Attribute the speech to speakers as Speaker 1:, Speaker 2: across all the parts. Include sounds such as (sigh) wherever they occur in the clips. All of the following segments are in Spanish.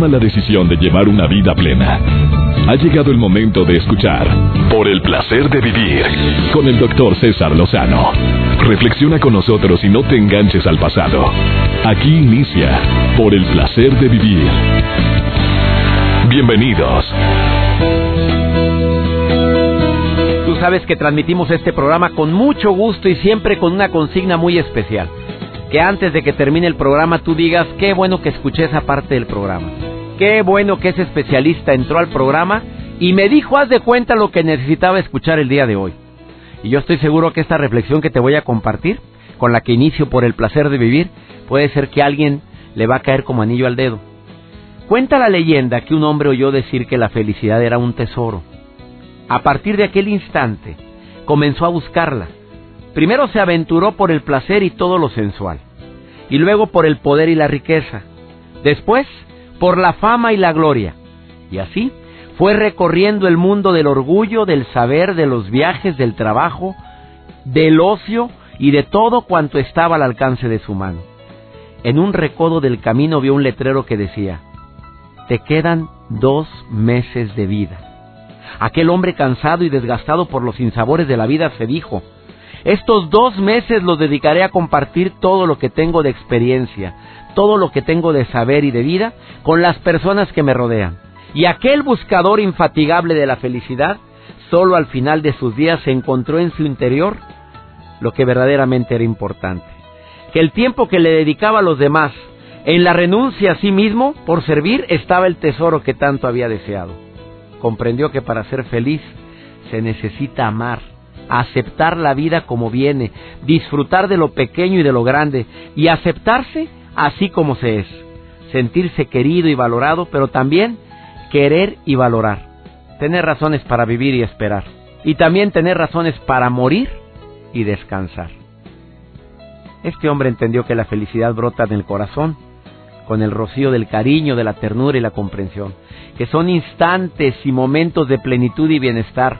Speaker 1: toma la decisión de llevar una vida plena. Ha llegado el momento de escuchar Por el placer de vivir con el doctor César Lozano. Reflexiona con nosotros y no te enganches al pasado. Aquí inicia Por el placer de vivir. Bienvenidos.
Speaker 2: Tú sabes que transmitimos este programa con mucho gusto y siempre con una consigna muy especial que antes de que termine el programa tú digas qué bueno que escuché esa parte del programa. Qué bueno que ese especialista entró al programa y me dijo, haz de cuenta lo que necesitaba escuchar el día de hoy. Y yo estoy seguro que esta reflexión que te voy a compartir, con la que inicio por el placer de vivir, puede ser que a alguien le va a caer como anillo al dedo. Cuenta la leyenda que un hombre oyó decir que la felicidad era un tesoro. A partir de aquel instante, comenzó a buscarla Primero se aventuró por el placer y todo lo sensual, y luego por el poder y la riqueza, después por la fama y la gloria, y así fue recorriendo el mundo del orgullo, del saber, de los viajes, del trabajo, del ocio y de todo cuanto estaba al alcance de su mano. En un recodo del camino vio un letrero que decía, Te quedan dos meses de vida. Aquel hombre cansado y desgastado por los sinsabores de la vida se dijo, estos dos meses los dedicaré a compartir todo lo que tengo de experiencia, todo lo que tengo de saber y de vida con las personas que me rodean. Y aquel buscador infatigable de la felicidad, solo al final de sus días se encontró en su interior lo que verdaderamente era importante. Que el tiempo que le dedicaba a los demás, en la renuncia a sí mismo por servir, estaba el tesoro que tanto había deseado. Comprendió que para ser feliz se necesita amar aceptar la vida como viene, disfrutar de lo pequeño y de lo grande, y aceptarse así como se es, sentirse querido y valorado, pero también querer y valorar, tener razones para vivir y esperar, y también tener razones para morir y descansar. Este hombre entendió que la felicidad brota en el corazón, con el rocío del cariño, de la ternura y la comprensión, que son instantes y momentos de plenitud y bienestar,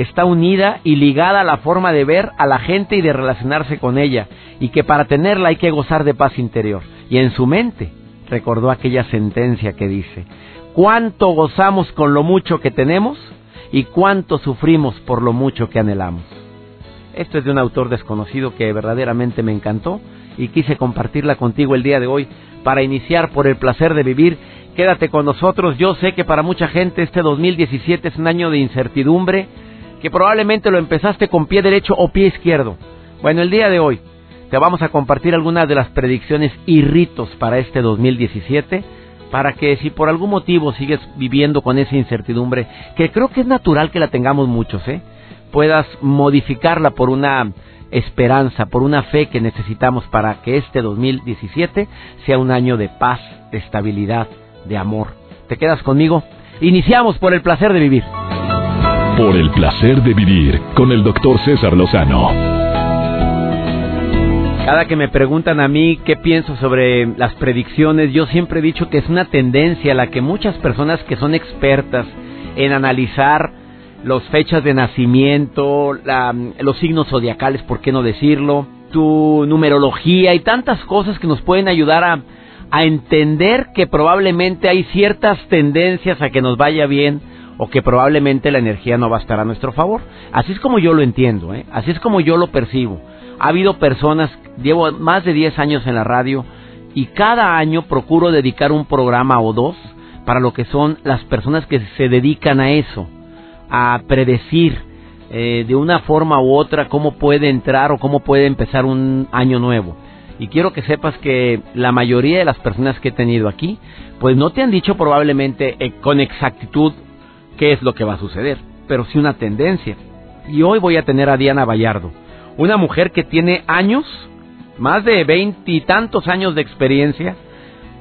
Speaker 2: que está unida y ligada a la forma de ver a la gente y de relacionarse con ella, y que para tenerla hay que gozar de paz interior. Y en su mente recordó aquella sentencia que dice, cuánto gozamos con lo mucho que tenemos y cuánto sufrimos por lo mucho que anhelamos. Esto es de un autor desconocido que verdaderamente me encantó y quise compartirla contigo el día de hoy para iniciar por el placer de vivir. Quédate con nosotros, yo sé que para mucha gente este 2017 es un año de incertidumbre, que probablemente lo empezaste con pie derecho o pie izquierdo. Bueno, el día de hoy te vamos a compartir algunas de las predicciones y ritos para este 2017 para que si por algún motivo sigues viviendo con esa incertidumbre, que creo que es natural que la tengamos muchos, ¿eh? puedas modificarla por una esperanza, por una fe que necesitamos para que este 2017 sea un año de paz, de estabilidad, de amor. ¿Te quedas conmigo? Iniciamos por el placer de vivir.
Speaker 1: Por el placer de vivir con el doctor César Lozano.
Speaker 2: Cada que me preguntan a mí qué pienso sobre las predicciones, yo siempre he dicho que es una tendencia a la que muchas personas que son expertas en analizar las fechas de nacimiento, los signos zodiacales, por qué no decirlo, tu numerología y tantas cosas que nos pueden ayudar a entender que probablemente hay ciertas tendencias a que nos vaya bien o que probablemente la energía no va a estar a nuestro favor. Así es como yo lo entiendo, ¿eh? así es como yo lo percibo. Ha habido personas, llevo más de 10 años en la radio y cada año procuro dedicar un programa o dos para lo que son las personas que se dedican a eso, a predecir eh, de una forma u otra cómo puede entrar o cómo puede empezar un año nuevo. Y quiero que sepas que la mayoría de las personas que he tenido aquí, pues no te han dicho probablemente eh, con exactitud qué es lo que va a suceder, pero sí una tendencia. Y hoy voy a tener a Diana Vallardo, una mujer que tiene años, más de veintitantos años de experiencia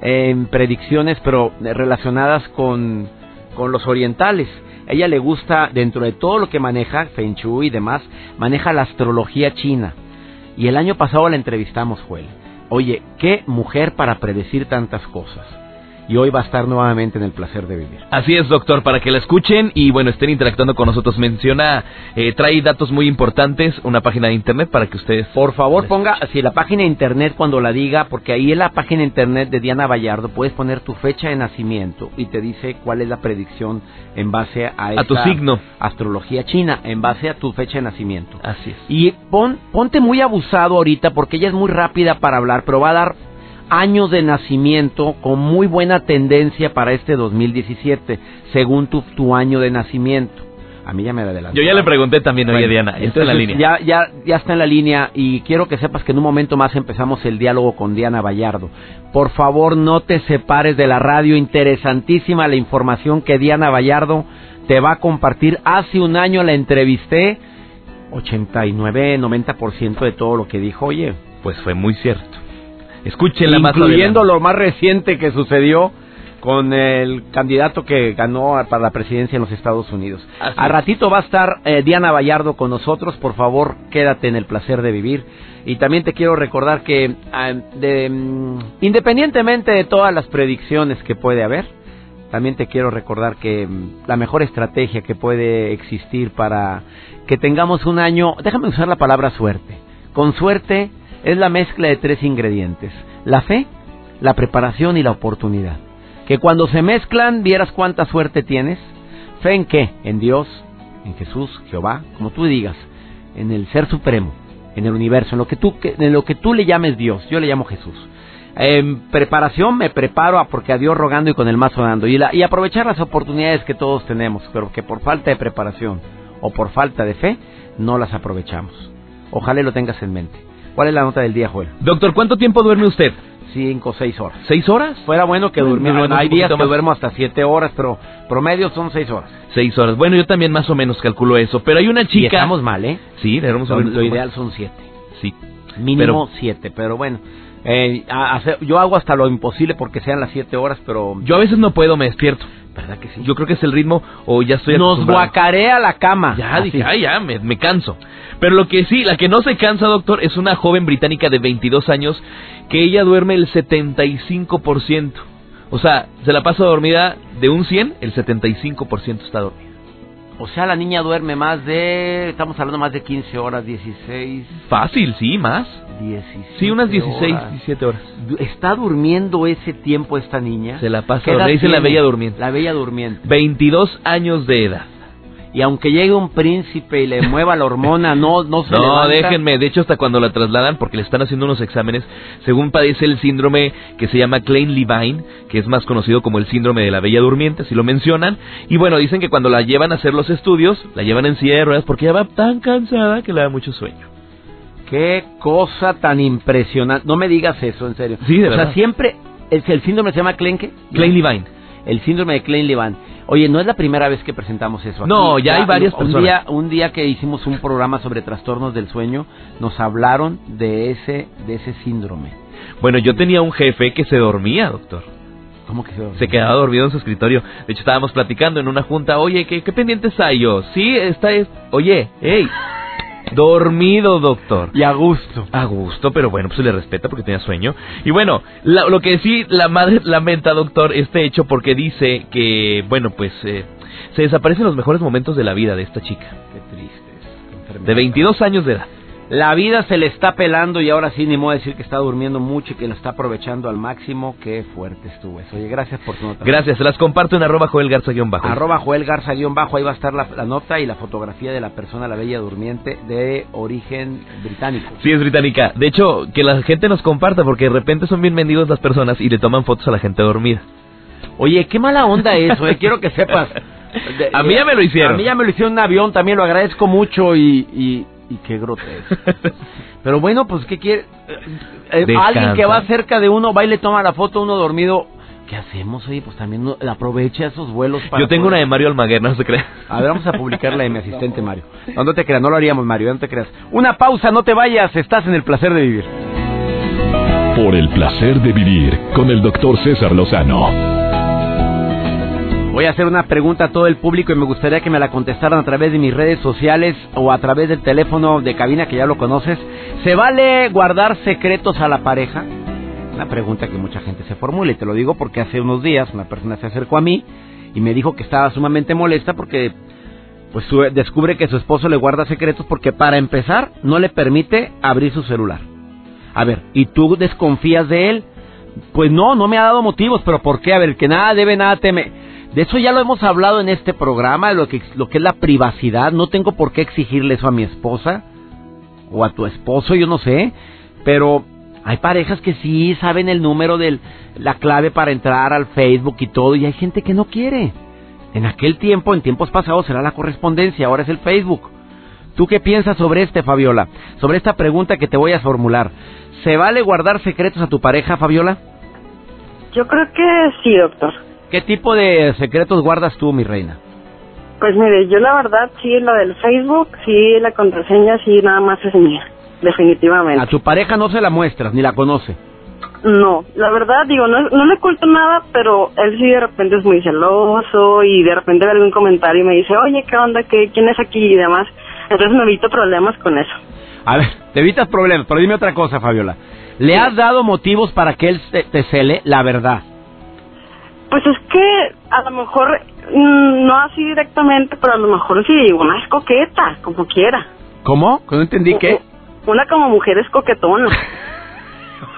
Speaker 2: en predicciones, pero relacionadas con, con los orientales. Ella le gusta, dentro de todo lo que maneja, Feng Shui y demás, maneja la astrología china. Y el año pasado la entrevistamos, Joel. Oye, qué mujer para predecir tantas cosas. Y hoy va a estar nuevamente en el placer de vivir.
Speaker 3: Así es, doctor, para que la escuchen y bueno, estén interactuando con nosotros. Menciona, eh, trae datos muy importantes, una página de internet para que ustedes...
Speaker 2: Por favor, ponga, si la página de internet cuando la diga, porque ahí en la página de internet de Diana Vallardo puedes poner tu fecha de nacimiento y te dice cuál es la predicción en base a,
Speaker 3: a tu signo.
Speaker 2: astrología china, en base a tu fecha de nacimiento.
Speaker 3: Así es.
Speaker 2: Y pon, ponte muy abusado ahorita porque ella es muy rápida para hablar, pero va a dar años de nacimiento con muy buena tendencia para este 2017, según tu, tu año de nacimiento. A mí ya me adelantó.
Speaker 3: Yo ya le pregunté también, oye Diana, está en la línea.
Speaker 2: Ya, ya, ya está en la línea y quiero que sepas que en un momento más empezamos el diálogo con Diana Vallardo. Por favor, no te separes de la radio, interesantísima la información que Diana Vallardo te va a compartir. Hace un año la entrevisté, 89, 90% de todo lo que dijo, oye.
Speaker 3: Pues fue muy cierto. Escúchenla
Speaker 2: más Incluyendo lo más reciente que sucedió con el candidato que ganó para la presidencia en los Estados Unidos. a ratito va a estar eh, Diana Vallardo con nosotros, por favor, quédate en el placer de vivir. Y también te quiero recordar que ah, de, mm, independientemente de todas las predicciones que puede haber, también te quiero recordar que mm, la mejor estrategia que puede existir para que tengamos un año, déjame usar la palabra suerte. Con suerte es la mezcla de tres ingredientes, la fe, la preparación y la oportunidad. Que cuando se mezclan vieras cuánta suerte tienes. ¿Fe en qué? En Dios, en Jesús, Jehová, como tú digas, en el Ser Supremo, en el universo, en lo que tú, en lo que tú le llames Dios, yo le llamo Jesús. En preparación me preparo porque a Dios rogando y con el mazo dando. Y, y aprovechar las oportunidades que todos tenemos, pero que por falta de preparación o por falta de fe no las aprovechamos. Ojalá lo tengas en mente. ¿Cuál es la nota del día, Joel?
Speaker 3: Doctor, ¿cuánto tiempo duerme usted?
Speaker 2: Cinco, seis horas.
Speaker 3: ¿Seis horas?
Speaker 2: Fuera bueno que durmiera. hay días que duermo hasta siete horas, pero promedio son seis horas.
Speaker 3: Seis horas. Bueno, yo también más o menos calculo eso. Pero hay una chica. Y
Speaker 2: estamos mal, ¿eh?
Speaker 3: Sí, debemos
Speaker 2: lo, lo ideal son siete.
Speaker 3: Sí.
Speaker 2: Mínimo siete, pero bueno. Eh, yo hago hasta lo imposible porque sean las siete horas, pero...
Speaker 3: Yo a veces no puedo, me despierto. ¿Verdad que sí? Yo creo que es el ritmo o ya estoy
Speaker 2: Nos guacarea la cama.
Speaker 3: Ya, dije, ay, ya, me, me canso. Pero lo que sí, la que no se cansa, doctor, es una joven británica de 22 años que ella duerme el 75%. O sea, se la pasa dormida de un 100, el 75% está dormida.
Speaker 2: O sea, la niña duerme más de, estamos hablando más de 15 horas, 16.
Speaker 3: Fácil, sí, más.
Speaker 2: 17
Speaker 3: sí, unas 16, 17 horas.
Speaker 2: ¿Está durmiendo ese tiempo esta niña?
Speaker 3: Se la pasa, le dice la bella durmiente.
Speaker 2: La bella durmiente.
Speaker 3: 22 años de edad
Speaker 2: y aunque llegue un príncipe y le (laughs) mueva la hormona, no, no se
Speaker 3: No, déjenme, de hecho hasta cuando la trasladan, porque le están haciendo unos exámenes, según padece el síndrome que se llama Klein-Levine, que es más conocido como el síndrome de la bella durmiente, si lo mencionan, y bueno, dicen que cuando la llevan a hacer los estudios, la llevan en silla de ruedas porque ya va tan cansada que le da mucho sueño.
Speaker 2: Qué cosa tan impresionante. No me digas eso, en serio.
Speaker 3: Sí, de
Speaker 2: o sea, siempre, el, el síndrome se llama Klein, ¿qué?
Speaker 3: Klein-Levine.
Speaker 2: El síndrome de Klein-Levine Oye, no es la primera vez que presentamos eso.
Speaker 3: Aquí. No, ya, hay varias
Speaker 2: un Día, un día que hicimos un programa sobre trastornos del sueño, nos hablaron de ese, de ese síndrome.
Speaker 3: Bueno, yo tenía un jefe que se dormía, doctor.
Speaker 2: ¿Cómo que se dormía?
Speaker 3: Se quedaba dormido en su escritorio. De hecho, estábamos platicando en una junta. Oye, ¿qué, qué pendientes hay yo? Sí, está... Es... Oye, hey... Dormido, doctor.
Speaker 2: Y a gusto.
Speaker 3: A gusto, pero bueno, pues se le respeta porque tenía sueño. Y bueno, lo que sí la madre (laughs) lamenta, doctor, este hecho porque dice que, bueno, pues eh, se desaparecen los mejores momentos de la vida de esta chica.
Speaker 2: Qué triste.
Speaker 3: De 22 años de edad.
Speaker 2: La vida se le está pelando y ahora sí ni modo decir que está durmiendo mucho y que lo está aprovechando al máximo. Qué fuerte estuvo eso. Oye, gracias por tu nota.
Speaker 3: Gracias, se las comparto en arroba Joel Garza bajo.
Speaker 2: Arroba Joel Garza bajo, ahí va a estar la, nota y la fotografía de la persona, la bella durmiente, de origen británico.
Speaker 3: Sí, es británica. De hecho, que la gente nos comparta porque de repente son bien vendidos las personas y le toman fotos a la gente dormida.
Speaker 2: Oye, qué mala onda eso, eh. quiero que sepas. (laughs)
Speaker 3: a mí ya me lo hicieron.
Speaker 2: A mí ya me lo hicieron un avión, también lo agradezco mucho y y qué grotesco. (laughs) Pero bueno, pues ¿qué quiere? Eh, eh, alguien que va cerca de uno, va y le toma la foto a uno dormido. ¿Qué hacemos? Oye, pues también aprovecha esos vuelos
Speaker 3: para... Yo tengo una de Mario Almaguer, no se cree.
Speaker 2: A ver, vamos a publicarla de mi (laughs) asistente Mario. No, te creas, no lo haríamos Mario, no te creas. Una pausa, no te vayas, estás en el placer de vivir.
Speaker 1: Por el placer de vivir con el doctor César Lozano.
Speaker 2: Voy a hacer una pregunta a todo el público y me gustaría que me la contestaran a través de mis redes sociales o a través del teléfono de cabina que ya lo conoces. ¿Se vale guardar secretos a la pareja? Una pregunta que mucha gente se formula y te lo digo porque hace unos días una persona se acercó a mí y me dijo que estaba sumamente molesta porque pues descubre que su esposo le guarda secretos porque para empezar no le permite abrir su celular. A ver, ¿y tú desconfías de él? Pues no, no me ha dado motivos, pero ¿por qué? A ver, que nada debe, nada teme. De eso ya lo hemos hablado en este programa, lo que, lo que es la privacidad. No tengo por qué exigirle eso a mi esposa o a tu esposo, yo no sé. Pero hay parejas que sí saben el número de la clave para entrar al Facebook y todo, y hay gente que no quiere. En aquel tiempo, en tiempos pasados, era la correspondencia, ahora es el Facebook. ¿Tú qué piensas sobre este, Fabiola? Sobre esta pregunta que te voy a formular. ¿Se vale guardar secretos a tu pareja, Fabiola?
Speaker 4: Yo creo que sí, doctor.
Speaker 2: ¿Qué tipo de secretos guardas tú, mi reina?
Speaker 4: Pues mire, yo la verdad sí, lo del Facebook, sí, la contraseña sí, nada más es mía, definitivamente.
Speaker 2: ¿A tu pareja no se la muestras, ni la conoce?
Speaker 4: No, la verdad, digo, no, no le oculto nada, pero él sí de repente es muy celoso y de repente ve algún comentario y me dice, oye, ¿qué onda? ¿Qué, ¿Quién es aquí? Y demás. Entonces me evito problemas con eso.
Speaker 2: A ver, te evitas problemas, pero dime otra cosa, Fabiola. ¿Le has dado motivos para que él te, cele la verdad?
Speaker 4: Pues es que a lo mejor mm, no así directamente, pero a lo mejor sí, una es coqueta, como quiera.
Speaker 2: ¿Cómo? No entendí qué.
Speaker 4: Una como mujer es coquetona.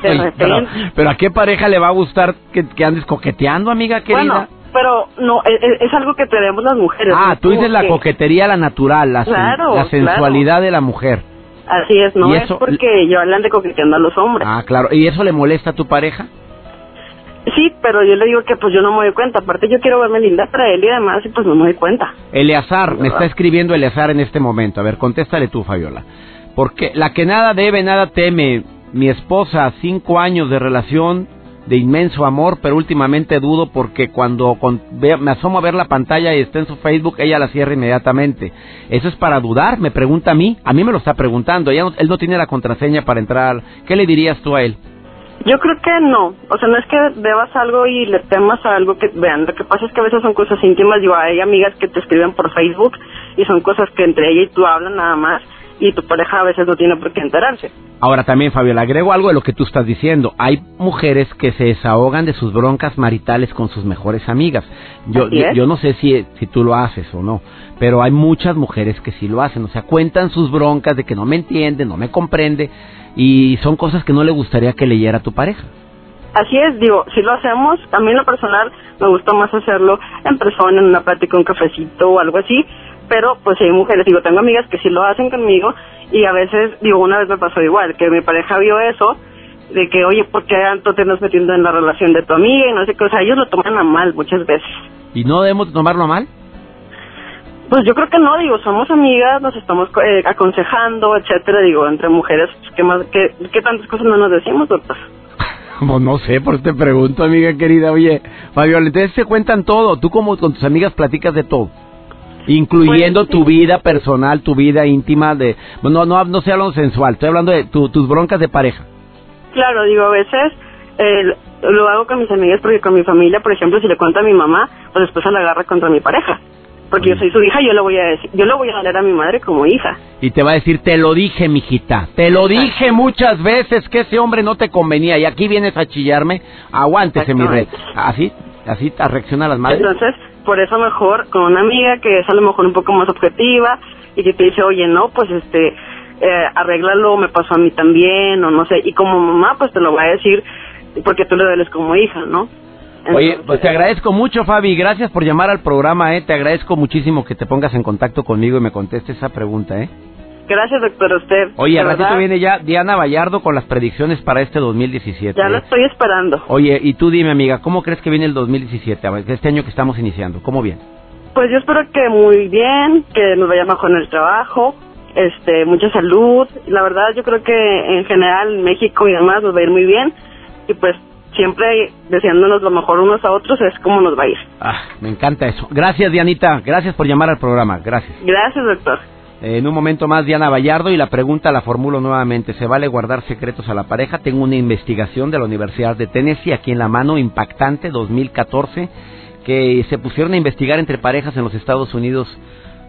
Speaker 4: (laughs)
Speaker 2: pero, ¿a qué pareja le va a gustar que, andes coqueteando, amiga querida?
Speaker 4: pero no, e, e, es, algo que tenemos las mujeres.
Speaker 2: Ah, tú dices la coquetería, la natural, la, la sensualidad de la mujer.
Speaker 4: Así es, no es porque yo hablan de coqueteando a los hombres.
Speaker 2: Ah, claro. ¿Y eso le molesta a tu pareja?
Speaker 4: Sí, pero yo le digo que pues yo no me doy cuenta. Aparte yo quiero verme linda para él y además pues no me doy cuenta.
Speaker 2: Eleazar, me está escribiendo Eleazar en este momento. A ver, contéstale tú, Fabiola. Porque la que nada debe, nada teme. Mi esposa, cinco años de relación, de inmenso amor, pero últimamente dudo porque cuando me asomo a ver la pantalla y está en su Facebook, ella la cierra inmediatamente. ¿Eso es para dudar? Me pregunta a mí. A mí me lo está preguntando. Ella él no tiene la contraseña para entrar. ¿Qué le dirías tú a él?
Speaker 4: Yo creo que no. O sea, no es que debas algo y le temas a algo que vean. Lo que pasa es que a veces son cosas íntimas. Yo hay amigas que te escriben por Facebook y son cosas que entre ella y tú hablan nada más y tu pareja a veces no tiene por qué enterarse.
Speaker 2: Ahora también, Fabio, le agrego algo de lo que tú estás diciendo. Hay mujeres que se desahogan de sus broncas maritales con sus mejores amigas. Yo, yo, no sé si, si tú lo haces o no, pero hay muchas mujeres que sí lo hacen. O sea, cuentan sus broncas de que no me entiende, no me comprende y son cosas que no le gustaría que leyera a tu pareja.
Speaker 4: Así es, digo, si lo hacemos, a mí en lo personal me gusta más hacerlo en persona, en una plática, un cafecito o algo así, pero pues hay mujeres, digo, tengo amigas que sí lo hacen conmigo y a veces, digo, una vez me pasó igual, que mi pareja vio eso, de que, oye, ¿por qué tanto te estás metiendo en la relación de tu amiga? Y no sé qué, o sea, ellos lo toman a mal muchas veces.
Speaker 2: ¿Y no debemos tomarlo a mal?
Speaker 4: Pues yo creo que no, digo, somos amigas, nos estamos eh, aconsejando, etcétera, digo, entre mujeres, pues, ¿qué, más, qué, ¿qué tantas cosas no nos decimos, doctor? (laughs)
Speaker 2: Pues no sé, por te pregunto, amiga querida. Oye, Fabiola, entonces se cuentan todo. Tú como con tus amigas platicas de todo incluyendo tu vida personal, tu vida íntima de no no no estoy hablando sensual, estoy hablando de tus broncas de pareja.
Speaker 4: Claro, digo, a veces eh, lo hago con mis amigas porque con mi familia, por ejemplo, si le cuento a mi mamá, pues después se la agarra contra mi pareja. Porque yo soy su hija, yo le voy a decir, yo le voy a hablar a mi madre como hija.
Speaker 2: Y te va a decir, te lo dije, mijita, te lo dije muchas veces que ese hombre no te convenía y aquí vienes a chillarme, aguántese mi rey. Así, así reacciona las madres.
Speaker 4: Entonces, por eso mejor con una amiga que es a lo mejor un poco más objetiva y que te dice, oye, no, pues este, eh, arréglalo, me pasó a mí también, o no sé, y como mamá, pues te lo va a decir porque tú le dueles como hija, ¿no?
Speaker 2: Oye, pues te agradezco mucho, Fabi. Gracias por llamar al programa, ¿eh? Te agradezco muchísimo que te pongas en contacto conmigo y me contestes esa pregunta, ¿eh?
Speaker 4: Gracias, doctor, usted.
Speaker 2: Oye, al ratito viene ya Diana Vallardo con las predicciones para este 2017.
Speaker 4: Ya ¿eh? estoy esperando.
Speaker 2: Oye, y tú dime, amiga, ¿cómo crees que viene el 2017? Este año que estamos iniciando, ¿cómo viene?
Speaker 4: Pues yo espero que muy bien, que nos vaya mejor en el trabajo, este, mucha salud. La verdad, yo creo que en general México y demás nos va a ir muy bien. Y pues siempre deseándonos lo mejor unos a otros es como nos va a ir.
Speaker 2: Ah, me encanta eso. Gracias, Dianita. Gracias por llamar al programa. Gracias.
Speaker 4: Gracias, doctor.
Speaker 2: En un momento más, Diana Vallardo, y la pregunta la formulo nuevamente. ¿Se vale guardar secretos a la pareja? Tengo una investigación de la Universidad de Tennessee aquí en la mano, impactante, 2014, que se pusieron a investigar entre parejas en los Estados Unidos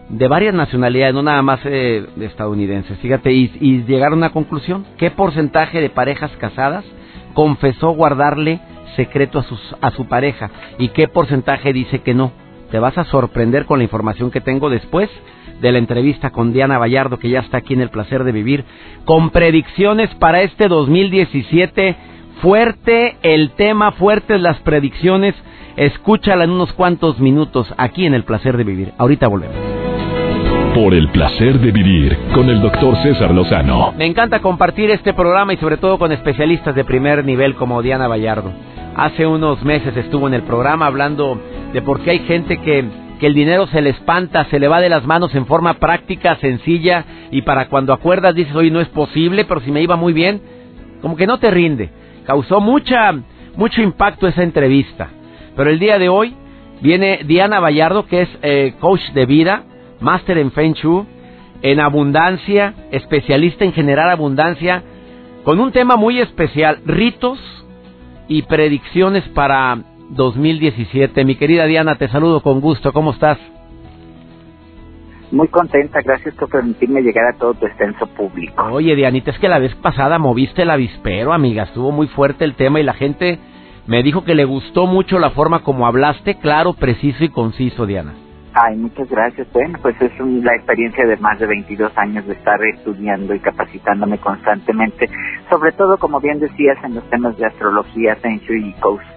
Speaker 2: de varias nacionalidades, no nada más eh, estadounidenses. Fíjate, y, y llegaron a una conclusión. ¿Qué porcentaje de parejas casadas confesó guardarle secreto a, sus, a su pareja y qué porcentaje dice que no. Te vas a sorprender con la información que tengo después de la entrevista con Diana Vallardo, que ya está aquí en el placer de vivir, con predicciones para este 2017. Fuerte el tema, fuertes las predicciones. Escúchala en unos cuantos minutos aquí en el placer de vivir. Ahorita volvemos.
Speaker 1: Por el placer de vivir con el doctor César Lozano.
Speaker 2: Me encanta compartir este programa y sobre todo con especialistas de primer nivel como Diana Vallardo. Hace unos meses estuvo en el programa hablando de por qué hay gente que, que el dinero se le espanta, se le va de las manos en forma práctica, sencilla, y para cuando acuerdas dices, oye, no es posible, pero si me iba muy bien, como que no te rinde. Causó mucha, mucho impacto esa entrevista. Pero el día de hoy viene Diana Vallardo, que es eh, coach de vida, máster en Feng Shui, en abundancia, especialista en generar abundancia, con un tema muy especial, ritos y predicciones para 2017. Mi querida Diana, te saludo con gusto. ¿Cómo estás?
Speaker 5: Muy contenta, gracias por permitirme llegar a todo tu extenso público.
Speaker 2: Oye, Dianita, es que la vez pasada moviste el avispero, amiga. Estuvo muy fuerte el tema y la gente me dijo que le gustó mucho la forma como hablaste, claro, preciso y conciso, Diana.
Speaker 5: Ay, muchas gracias. Bueno, pues es la experiencia de más de 22 años de estar estudiando y capacitándome constantemente, sobre todo, como bien decías, en los temas de astrología, Feng y Coast.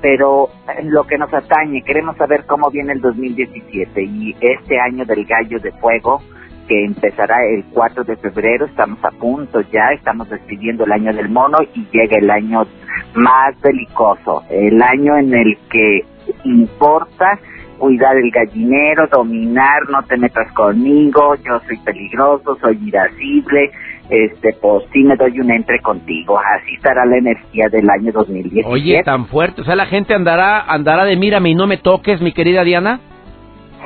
Speaker 5: Pero en lo que nos atañe, queremos saber cómo viene el 2017 y este año del gallo de fuego, que empezará el 4 de febrero, estamos a punto ya, estamos despidiendo el año del mono y llega el año más belicoso, el año en el que importa cuidar el gallinero, dominar, no te metas conmigo, yo soy peligroso, soy irascible, este, pues sí me doy un entre contigo. Así estará la energía del año 2017.
Speaker 2: Oye, tan fuerte, o sea, la gente andará, andará de mírame y no me toques, mi querida Diana.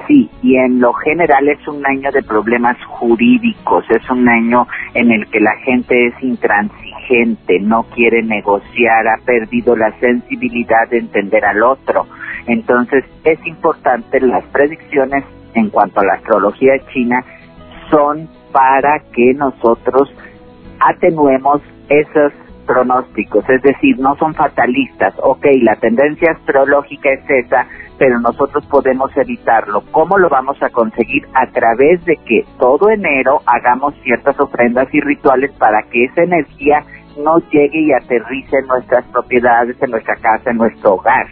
Speaker 5: Sí, y en lo general es un año de problemas jurídicos, es un año en el que la gente es intransigente, no quiere negociar, ha perdido la sensibilidad de entender al otro. Entonces es importante las predicciones en cuanto a la astrología china son para que nosotros atenuemos esos pronósticos, es decir, no son fatalistas, ok, la tendencia astrológica es esa, pero nosotros podemos evitarlo. ¿Cómo lo vamos a conseguir? A través de que todo enero hagamos ciertas ofrendas y rituales para que esa energía no llegue y aterrice en nuestras propiedades, en nuestra casa, en nuestro hogar.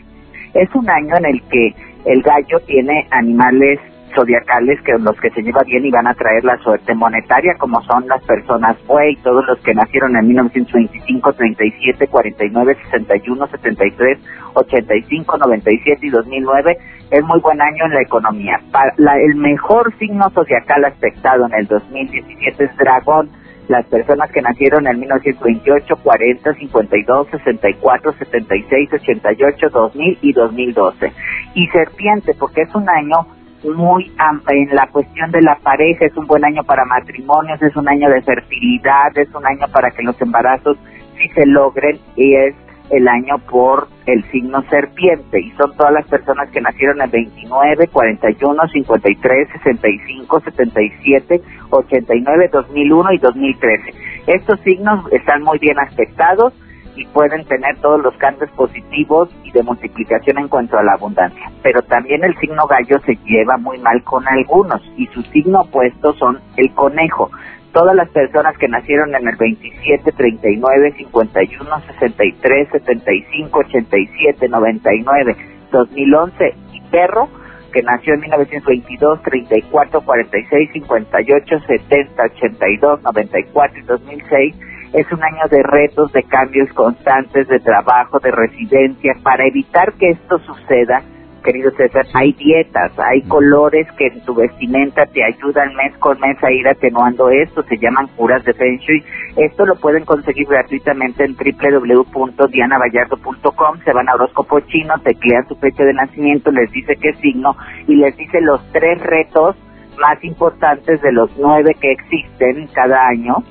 Speaker 5: Es un año en el que el gallo tiene animales zodiacales que los que se lleva bien y van a traer la suerte monetaria, como son las personas y todos los que nacieron en 1925, 37, 49, 61, 73, 85, 97 y 2009. Es muy buen año en la economía. Para el mejor signo zodiacal aspectado en el 2017 es Dragón. Las personas que nacieron en 1928, 40, 52, 64, 76, 88, 2000 y 2012. Y Serpiente, porque es un año muy en la cuestión de la pareja, es un buen año para matrimonios, es un año de fertilidad, es un año para que los embarazos sí se logren y es el año por el signo serpiente. Y son todas las personas que nacieron en 29, 41, 53, 65, 77, 89, 2001 y 2013. Estos signos están muy bien aspectados y pueden tener todos los cambios positivos y de multiplicación en cuanto a la abundancia. Pero también el signo gallo se lleva muy mal con algunos y su signo opuesto son el conejo. Todas las personas que nacieron en el 27, 39, 51, 63, 75, 87, 99, 2011 y perro que nació en 1922, 34, 46, 58, 70, 82, 94 y 2006 es un año de retos, de cambios constantes, de trabajo, de residencia. Para evitar que esto suceda, querido César, hay dietas, hay colores que en tu vestimenta te ayudan mes con mes a ir atenuando esto, se llaman curas de Feng Shui. Esto lo pueden conseguir gratuitamente en www.dianavallardo.com, se van a horóscopo chino, teclean su fecha de nacimiento, les dice qué signo y les dice los tres retos más importantes de los nueve que existen cada año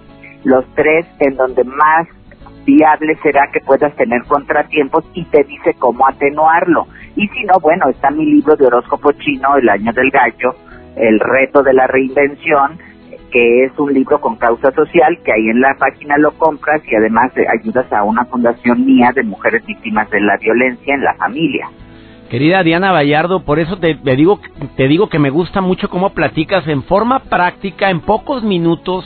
Speaker 5: los tres en donde más viable será que puedas tener contratiempos y te dice cómo atenuarlo. Y si no, bueno, está mi libro de horóscopo chino, El año del gallo, El reto de la reinvención, que es un libro con causa social, que ahí en la página lo compras y además ayudas a una fundación mía de mujeres víctimas de la violencia en la familia.
Speaker 2: Querida Diana Vallardo, por eso te, digo, te digo que me gusta mucho cómo platicas en forma práctica, en pocos minutos.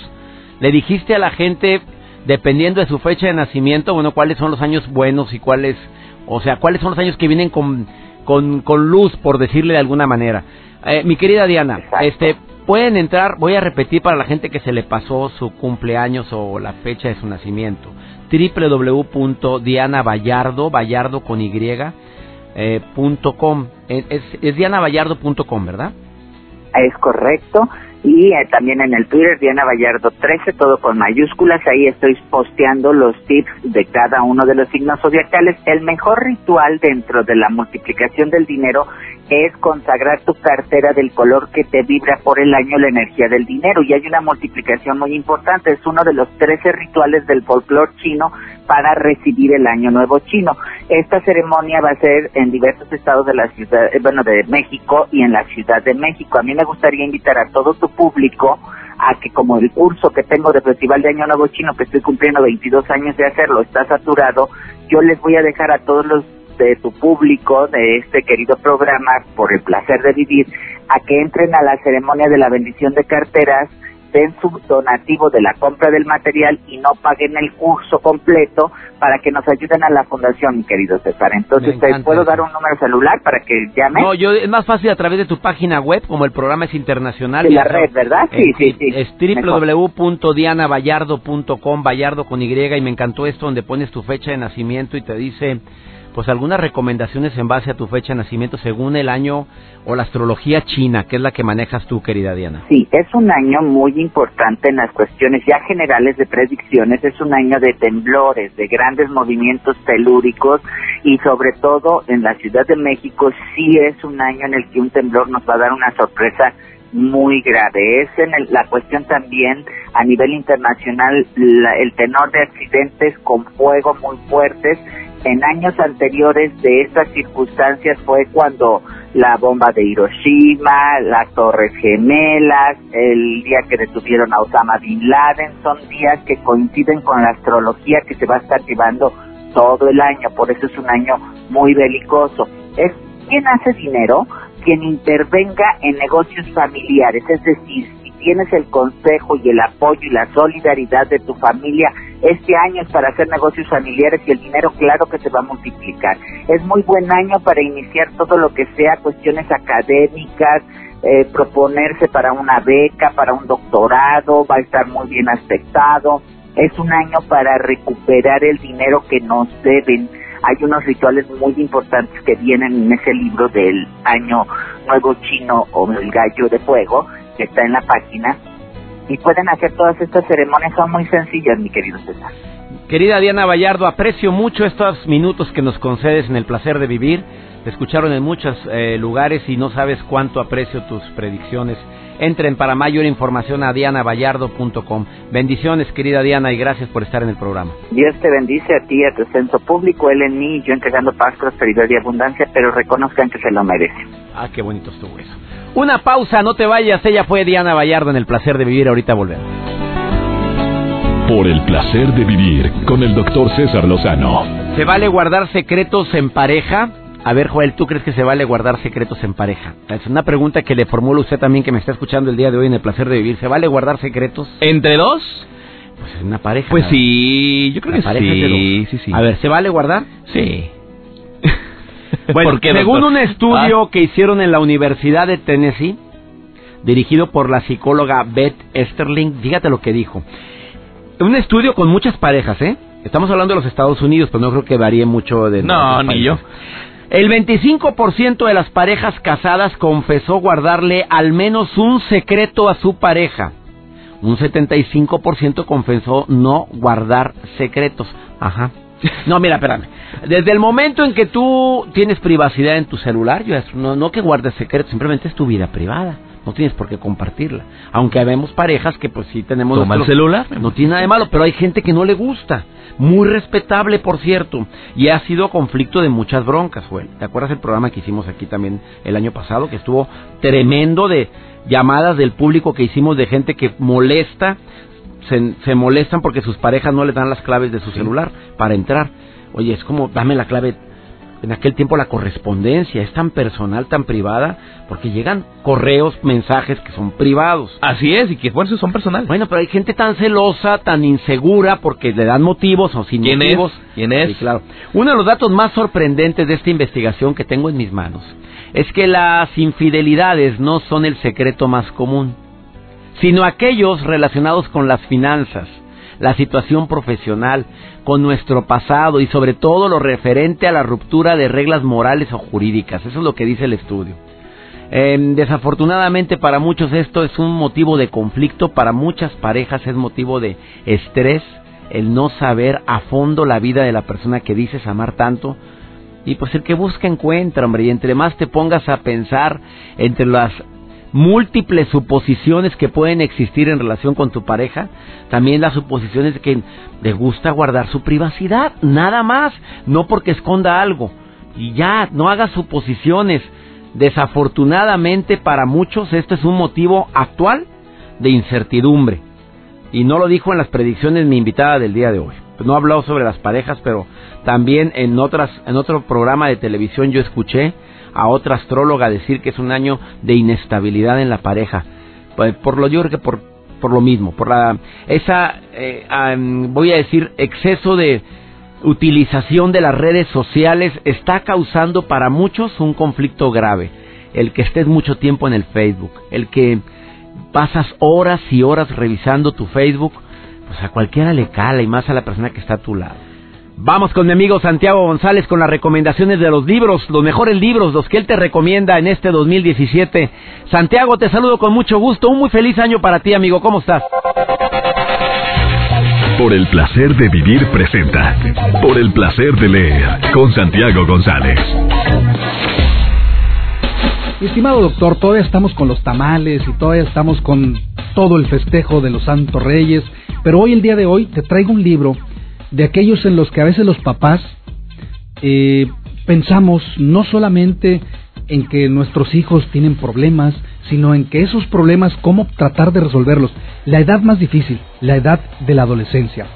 Speaker 2: Le dijiste a la gente, dependiendo de su fecha de nacimiento, bueno, cuáles son los años buenos y cuáles, o sea, cuáles son los años que vienen con, con, con luz, por decirle de alguna manera. Eh, mi querida Diana, este, pueden entrar, voy a repetir para la gente que se le pasó su cumpleaños o la fecha de su nacimiento, www.dianavallardo, Vallardo con Y, eh, punto com. Es, es dianavallardo.com, ¿verdad?
Speaker 5: Es correcto. Y eh, también en el Twitter, Diana Vallardo 13, todo con mayúsculas. Ahí estoy posteando los tips de cada uno de los signos zodiacales. El mejor ritual dentro de la multiplicación del dinero es consagrar tu cartera del color que te vibra por el año la energía del dinero. Y hay una multiplicación muy importante. Es uno de los 13 rituales del folclore chino para recibir el año nuevo chino. Esta ceremonia va a ser en diversos estados de la ciudad, eh, bueno, de México y en la Ciudad de México. A mí me gustaría invitar a todo tu público a que como el curso que tengo de Festival de Año Nuevo Chino, que estoy cumpliendo 22 años de hacerlo, está saturado, yo les voy a dejar a todos los de tu público, de este querido programa, por el placer de vivir, a que entren a la ceremonia de la bendición de carteras den su donativo de la compra del material y no paguen el curso completo para que nos ayuden a la fundación, mi querido César. Entonces, ¿te puedo dar un número celular para que llame?
Speaker 2: No, yo es más fácil a través de tu página web, como el programa es internacional.
Speaker 5: De la red, ¿verdad? Sí, sí, sí.
Speaker 2: Es www.dianavallardo.com, Vallardo con Y, y me encantó esto donde pones tu fecha de nacimiento y te dice pues algunas recomendaciones en base a tu fecha de nacimiento según el año o la astrología china, que es la que manejas tú, querida Diana.
Speaker 5: Sí, es un año muy importante en las cuestiones ya generales de predicciones, es un año de temblores, de grandes movimientos telúricos y sobre todo en la Ciudad de México sí es un año en el que un temblor nos va a dar una sorpresa muy grave. Es en la cuestión también a nivel internacional el tenor de accidentes con fuego muy fuertes en años anteriores de estas circunstancias fue cuando la bomba de Hiroshima, las Torres Gemelas, el día que detuvieron a Osama Bin Laden, son días que coinciden con la astrología que se va a estar llevando todo el año, por eso es un año muy belicoso. Es quien hace dinero, quien intervenga en negocios familiares, es decir, tienes el consejo y el apoyo y la solidaridad de tu familia, este año es para hacer negocios familiares y el dinero claro que se va a multiplicar. Es muy buen año para iniciar todo lo que sea cuestiones académicas, eh, proponerse para una beca, para un doctorado, va a estar muy bien aspectado. Es un año para recuperar el dinero que nos deben. Hay unos rituales muy importantes que vienen en ese libro del año nuevo chino o el gallo de fuego, que está en la página y pueden hacer todas estas ceremonias, son muy sencillas, mi querido César.
Speaker 2: Querida Diana Vallardo, aprecio mucho estos minutos que nos concedes en el placer de vivir. Te escucharon en muchos eh, lugares y no sabes cuánto aprecio tus predicciones. Entren para mayor información a dianavallardo.com. Bendiciones, querida Diana, y gracias por estar en el programa.
Speaker 5: Dios te bendice a ti, a tu centro público, él en mí, yo entregando paz, prosperidad y abundancia, pero reconozcan que se lo merecen.
Speaker 2: Ah, qué bonito estuvo eso. Una pausa, no te vayas. Ella fue Diana Vallardo en el placer de vivir. Ahorita volvemos.
Speaker 1: Por el placer de vivir con el doctor César Lozano.
Speaker 2: ¿Se vale guardar secretos en pareja? A ver, Joel, ¿tú crees que se vale guardar secretos en pareja? Es una pregunta que le formula usted también que me está escuchando el día de hoy en el placer de vivir. ¿Se vale guardar secretos?
Speaker 3: ¿Entre dos?
Speaker 2: Pues en una pareja.
Speaker 3: Pues sí, yo creo que sí, sí, sí.
Speaker 2: A ver, ¿se vale guardar?
Speaker 3: Sí.
Speaker 2: Bueno, según un estudio ah. que hicieron en la Universidad de Tennessee, dirigido por la psicóloga Beth Esterling, fíjate lo que dijo. Un estudio con muchas parejas, ¿eh? Estamos hablando de los Estados Unidos, pero no creo que varíe mucho de...
Speaker 3: No, ni yo.
Speaker 2: El 25% de las parejas casadas confesó guardarle al menos un secreto a su pareja. Un 75% confesó no guardar secretos. Ajá. No, mira, espérame. Desde el momento en que tú tienes privacidad en tu celular, yo no, no que guardes secretos, simplemente es tu vida privada. no tienes por qué compartirla. Aunque vemos parejas que pues sí tenemos...
Speaker 3: Toma el celular.
Speaker 2: No tiene nada de malo, pero hay gente que no le gusta. Muy respetable, por cierto. Y ha sido conflicto de muchas broncas, Joel. ¿Te acuerdas el programa que hicimos aquí también el año pasado? Que estuvo tremendo de llamadas del público que hicimos de gente que molesta, se, se molestan porque sus parejas no les dan las claves de su celular para entrar. Oye, es como, dame la clave en aquel tiempo la correspondencia es tan personal, tan privada, porque llegan correos, mensajes que son privados.
Speaker 3: Así es, y que por eso son personales.
Speaker 2: Bueno, pero hay gente tan celosa, tan insegura, porque le dan motivos o sin
Speaker 3: ¿Quién
Speaker 2: motivos.
Speaker 3: es? ¿Quién es?
Speaker 2: Sí, claro. Uno de los datos más sorprendentes de esta investigación que tengo en mis manos es que las infidelidades no son el secreto más común, sino aquellos relacionados con las finanzas, la situación profesional, con nuestro pasado y sobre todo lo referente a la ruptura de reglas morales o jurídicas. Eso es lo que dice el estudio. Eh, desafortunadamente para muchos esto es un motivo de conflicto, para muchas parejas es motivo de estrés el no saber a fondo la vida de la persona que dices amar tanto. Y pues el que busca encuentra, hombre, y entre más te pongas a pensar entre las múltiples suposiciones que pueden existir en relación con tu pareja, también las suposiciones de que le gusta guardar su privacidad, nada más, no porque esconda algo. Y ya, no hagas suposiciones. Desafortunadamente para muchos esto es un motivo actual de incertidumbre. Y no lo dijo en las predicciones mi invitada del día de hoy. No habló sobre las parejas, pero también en otras en otro programa de televisión yo escuché a otra astróloga decir que es un año de inestabilidad en la pareja. Pues, por lo yo que por por lo mismo, por la esa eh, voy a decir exceso de utilización de las redes sociales está causando para muchos un conflicto grave. El que estés mucho tiempo en el Facebook, el que pasas horas y horas revisando tu Facebook, pues a cualquiera le cala y más a la persona que está a tu lado. Vamos con mi amigo Santiago González con las recomendaciones de los libros, los mejores libros, los que él te recomienda en este 2017. Santiago, te saludo con mucho gusto. Un muy feliz año para ti, amigo. ¿Cómo estás?
Speaker 1: Por el placer de vivir presenta. Por el placer de leer con Santiago González.
Speaker 6: Estimado doctor, todavía estamos con los tamales y todavía estamos con todo el festejo de los Santos Reyes, pero hoy, el día de hoy, te traigo un libro de aquellos en los que a veces los papás eh, pensamos no solamente en que nuestros hijos tienen problemas, sino en que esos problemas, cómo tratar de resolverlos. La edad más difícil, la edad de la adolescencia.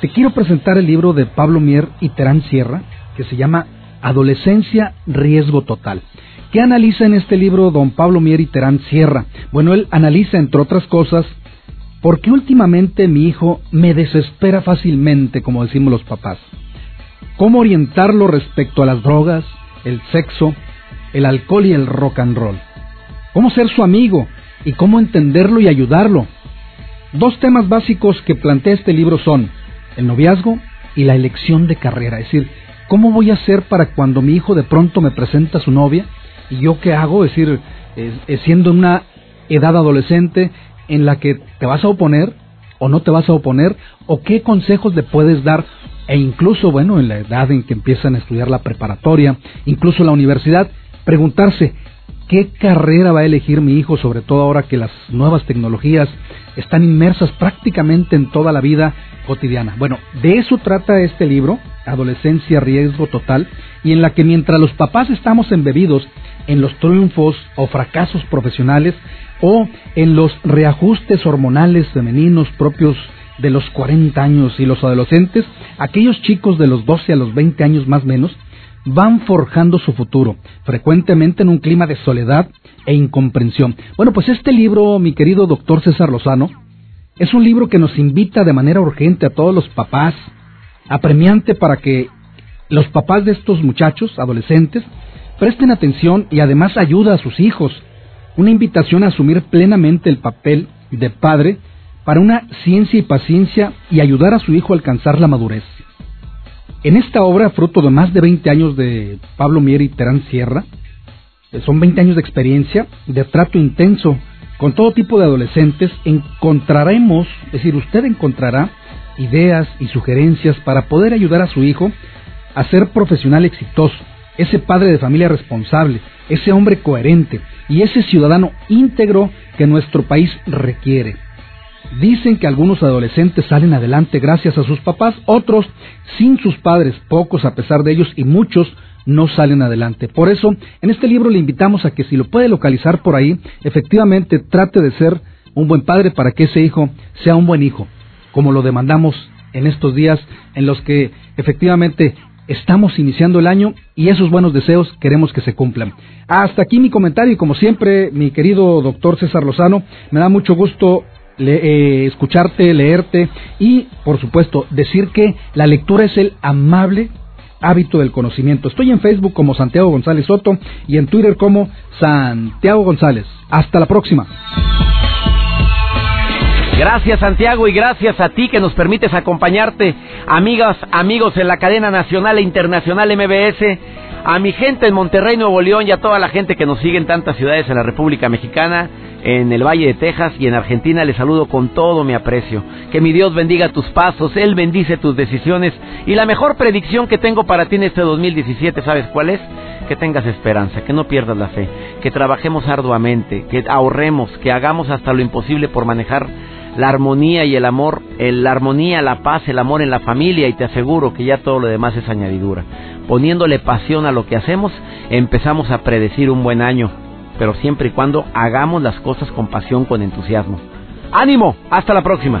Speaker 6: Te quiero presentar el libro de Pablo Mier y Terán Sierra, que se llama Adolescencia, Riesgo Total. ¿Qué analiza en este libro don Pablo Mier y Terán Sierra? Bueno, él analiza, entre otras cosas, por qué últimamente mi hijo me desespera fácilmente, como decimos los papás. ¿Cómo orientarlo respecto a las drogas, el sexo, el alcohol y el rock and roll? ¿Cómo ser su amigo y cómo entenderlo y ayudarlo? Dos temas básicos que plantea este libro son el noviazgo y la elección de carrera. Es decir, ¿cómo voy a hacer para cuando mi hijo de pronto me presenta a su novia y yo qué hago? Es decir, siendo una edad adolescente en la que te vas a oponer o no te vas a oponer o qué consejos le puedes dar e incluso, bueno, en la edad en que empiezan a estudiar la preparatoria, incluso la universidad, preguntarse, ¿Qué carrera va a elegir mi hijo, sobre todo ahora que las nuevas tecnologías están inmersas prácticamente en toda la vida cotidiana? Bueno, de eso trata este libro, Adolescencia, Riesgo Total, y en la que mientras los papás estamos embebidos en los triunfos o fracasos profesionales o en los reajustes hormonales femeninos propios de los 40 años y los adolescentes, aquellos chicos de los 12 a los 20 años más menos, van forjando su futuro, frecuentemente en un clima de soledad e incomprensión. Bueno, pues este libro, mi querido doctor César Lozano, es un libro que nos invita de manera urgente a todos los papás, apremiante para que los papás de estos muchachos, adolescentes, presten atención y además ayuda a sus hijos. Una invitación a asumir plenamente el papel de padre para una ciencia y paciencia y ayudar a su hijo a alcanzar la madurez. En esta obra, fruto de más de 20 años de Pablo Mier y Terán Sierra, eh, son 20 años de experiencia, de trato intenso con todo tipo de adolescentes, encontraremos, es decir, usted encontrará ideas y sugerencias para poder ayudar a su hijo a ser profesional exitoso, ese padre de familia responsable, ese hombre coherente, y ese ciudadano íntegro que nuestro país requiere. Dicen que algunos adolescentes salen adelante gracias a sus papás, otros sin sus padres, pocos a pesar de ellos y muchos no salen adelante. Por eso, en este libro le invitamos a que si lo puede localizar por ahí, efectivamente trate de ser un buen padre para que ese hijo sea un buen hijo, como lo demandamos en estos días en los que efectivamente estamos iniciando el año y esos buenos deseos queremos que se cumplan. Hasta aquí mi comentario y como siempre, mi querido doctor César Lozano, me da mucho gusto eh, escucharte, leerte y, por supuesto, decir que la lectura es el amable hábito del conocimiento. Estoy en Facebook como Santiago González Soto y en Twitter como Santiago González. Hasta la próxima.
Speaker 2: Gracias Santiago y gracias a ti que nos permites acompañarte, amigas, amigos en la cadena nacional e internacional MBS, a mi gente en Monterrey, Nuevo León y a toda la gente que nos sigue en tantas ciudades en la República Mexicana, en el Valle de Texas y en Argentina, les saludo con todo mi aprecio. Que mi Dios bendiga tus pasos, Él bendice tus decisiones y la mejor predicción que tengo para ti en este 2017, ¿sabes cuál es? Que tengas esperanza, que no pierdas la fe, que trabajemos arduamente, que ahorremos, que hagamos hasta lo imposible por manejar la armonía y el amor, la armonía, la paz, el amor en la familia y te aseguro que ya todo lo demás es añadidura. Poniéndole pasión a lo que hacemos, empezamos a predecir un buen año, pero siempre y cuando hagamos las cosas con pasión, con entusiasmo. ánimo, hasta la próxima.